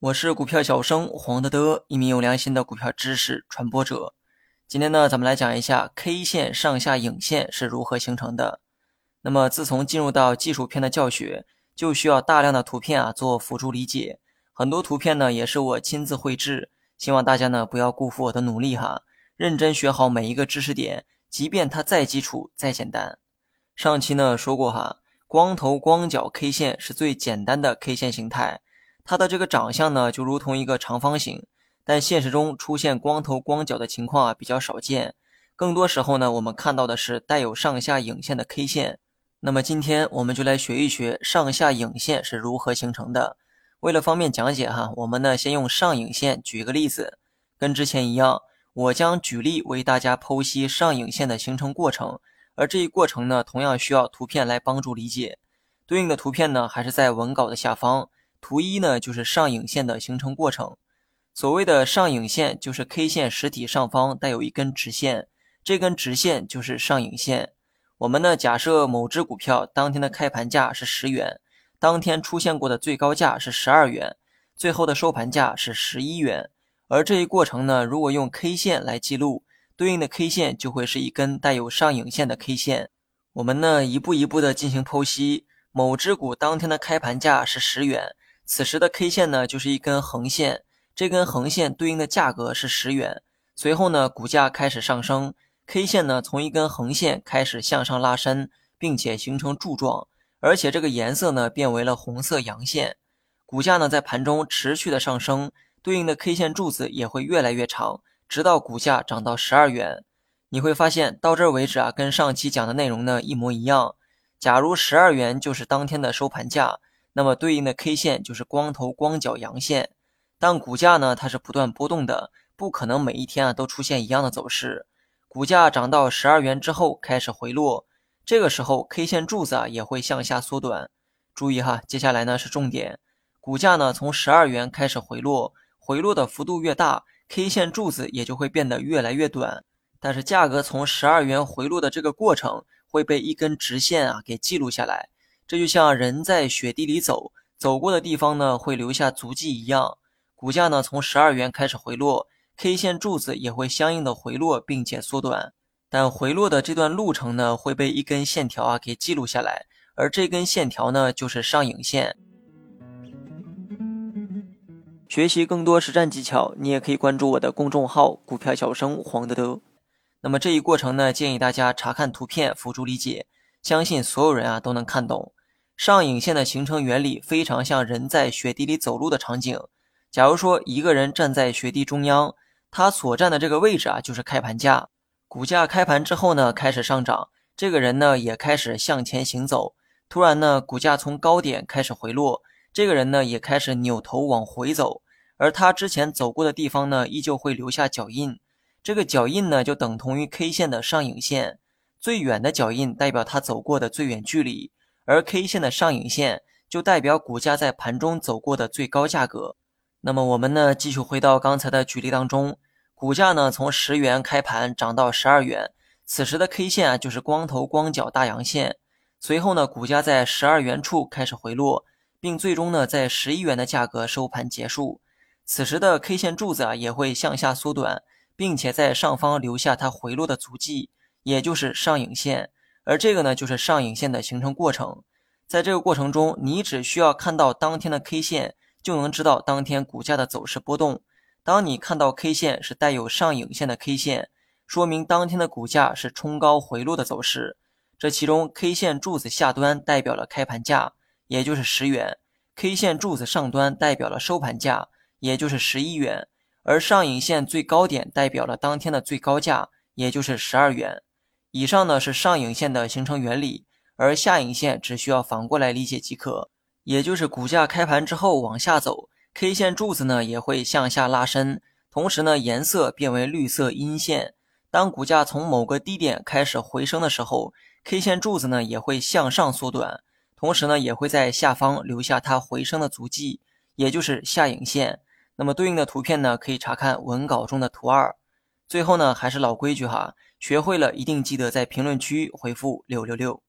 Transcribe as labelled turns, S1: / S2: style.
S1: 我是股票小生黄德德，一名有良心的股票知识传播者。今天呢，咱们来讲一下 K 线上下影线是如何形成的。那么，自从进入到技术篇的教学，就需要大量的图片啊做辅助理解。很多图片呢，也是我亲自绘制。希望大家呢不要辜负我的努力哈，认真学好每一个知识点，即便它再基础再简单。上期呢说过哈，光头光脚 K 线是最简单的 K 线形态。它的这个长相呢，就如同一个长方形，但现实中出现光头光脚的情况啊比较少见，更多时候呢，我们看到的是带有上下影线的 K 线。那么今天我们就来学一学上下影线是如何形成的。为了方便讲解哈，我们呢先用上影线举个例子，跟之前一样，我将举例为大家剖析上影线的形成过程，而这一过程呢，同样需要图片来帮助理解。对应的图片呢，还是在文稿的下方。图一呢，就是上影线的形成过程。所谓的上影线，就是 K 线实体上方带有一根直线，这根直线就是上影线。我们呢，假设某只股票当天的开盘价是十元，当天出现过的最高价是十二元，最后的收盘价是十一元。而这一过程呢，如果用 K 线来记录，对应的 K 线就会是一根带有上影线的 K 线。我们呢，一步一步的进行剖析。某只股当天的开盘价是十元。此时的 K 线呢，就是一根横线，这根横线对应的价格是十元。随后呢，股价开始上升，K 线呢从一根横线开始向上拉伸，并且形成柱状，而且这个颜色呢变为了红色阳线。股价呢在盘中持续的上升，对应的 K 线柱子也会越来越长，直到股价涨到十二元。你会发现到这儿为止啊，跟上期讲的内容呢一模一样。假如十二元就是当天的收盘价。那么对应的 K 线就是光头光脚阳线，但股价呢它是不断波动的，不可能每一天啊都出现一样的走势。股价涨到十二元之后开始回落，这个时候 K 线柱子啊也会向下缩短。注意哈，接下来呢是重点，股价呢从十二元开始回落，回落的幅度越大，K 线柱子也就会变得越来越短。但是价格从十二元回落的这个过程会被一根直线啊给记录下来。这就像人在雪地里走，走过的地方呢会留下足迹一样。股价呢从十二元开始回落，K 线柱子也会相应的回落并且缩短。但回落的这段路程呢会被一根线条啊给记录下来，而这根线条呢就是上影线。学习更多实战技巧，你也可以关注我的公众号“股票小生黄德德”。那么这一过程呢，建议大家查看图片辅助理解，相信所有人啊都能看懂。上影线的形成原理非常像人在雪地里走路的场景。假如说一个人站在雪地中央，他所站的这个位置啊，就是开盘价。股价开盘之后呢，开始上涨，这个人呢也开始向前行走。突然呢，股价从高点开始回落，这个人呢也开始扭头往回走，而他之前走过的地方呢，依旧会留下脚印。这个脚印呢，就等同于 K 线的上影线，最远的脚印代表他走过的最远距离。而 K 线的上影线就代表股价在盘中走过的最高价格。那么我们呢，继续回到刚才的举例当中，股价呢从十元开盘涨到十二元，此时的 K 线啊就是光头光脚大阳线。随后呢，股价在十二元处开始回落，并最终呢在十一元的价格收盘结束。此时的 K 线柱子啊也会向下缩短，并且在上方留下它回落的足迹，也就是上影线。而这个呢，就是上影线的形成过程。在这个过程中，你只需要看到当天的 K 线，就能知道当天股价的走势波动。当你看到 K 线是带有上影线的 K 线，说明当天的股价是冲高回落的走势。这其中，K 线柱子下端代表了开盘价，也就是十元；K 线柱子上端代表了收盘价，也就是十一元；而上影线最高点代表了当天的最高价，也就是十二元。以上呢是上影线的形成原理，而下影线只需要反过来理解即可，也就是股价开盘之后往下走，K 线柱子呢也会向下拉伸，同时呢颜色变为绿色阴线。当股价从某个低点开始回升的时候，K 线柱子呢也会向上缩短，同时呢也会在下方留下它回声的足迹，也就是下影线。那么对应的图片呢可以查看文稿中的图二。最后呢还是老规矩哈。学会了，一定记得在评论区回复六六六。